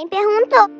Ninguém perguntou.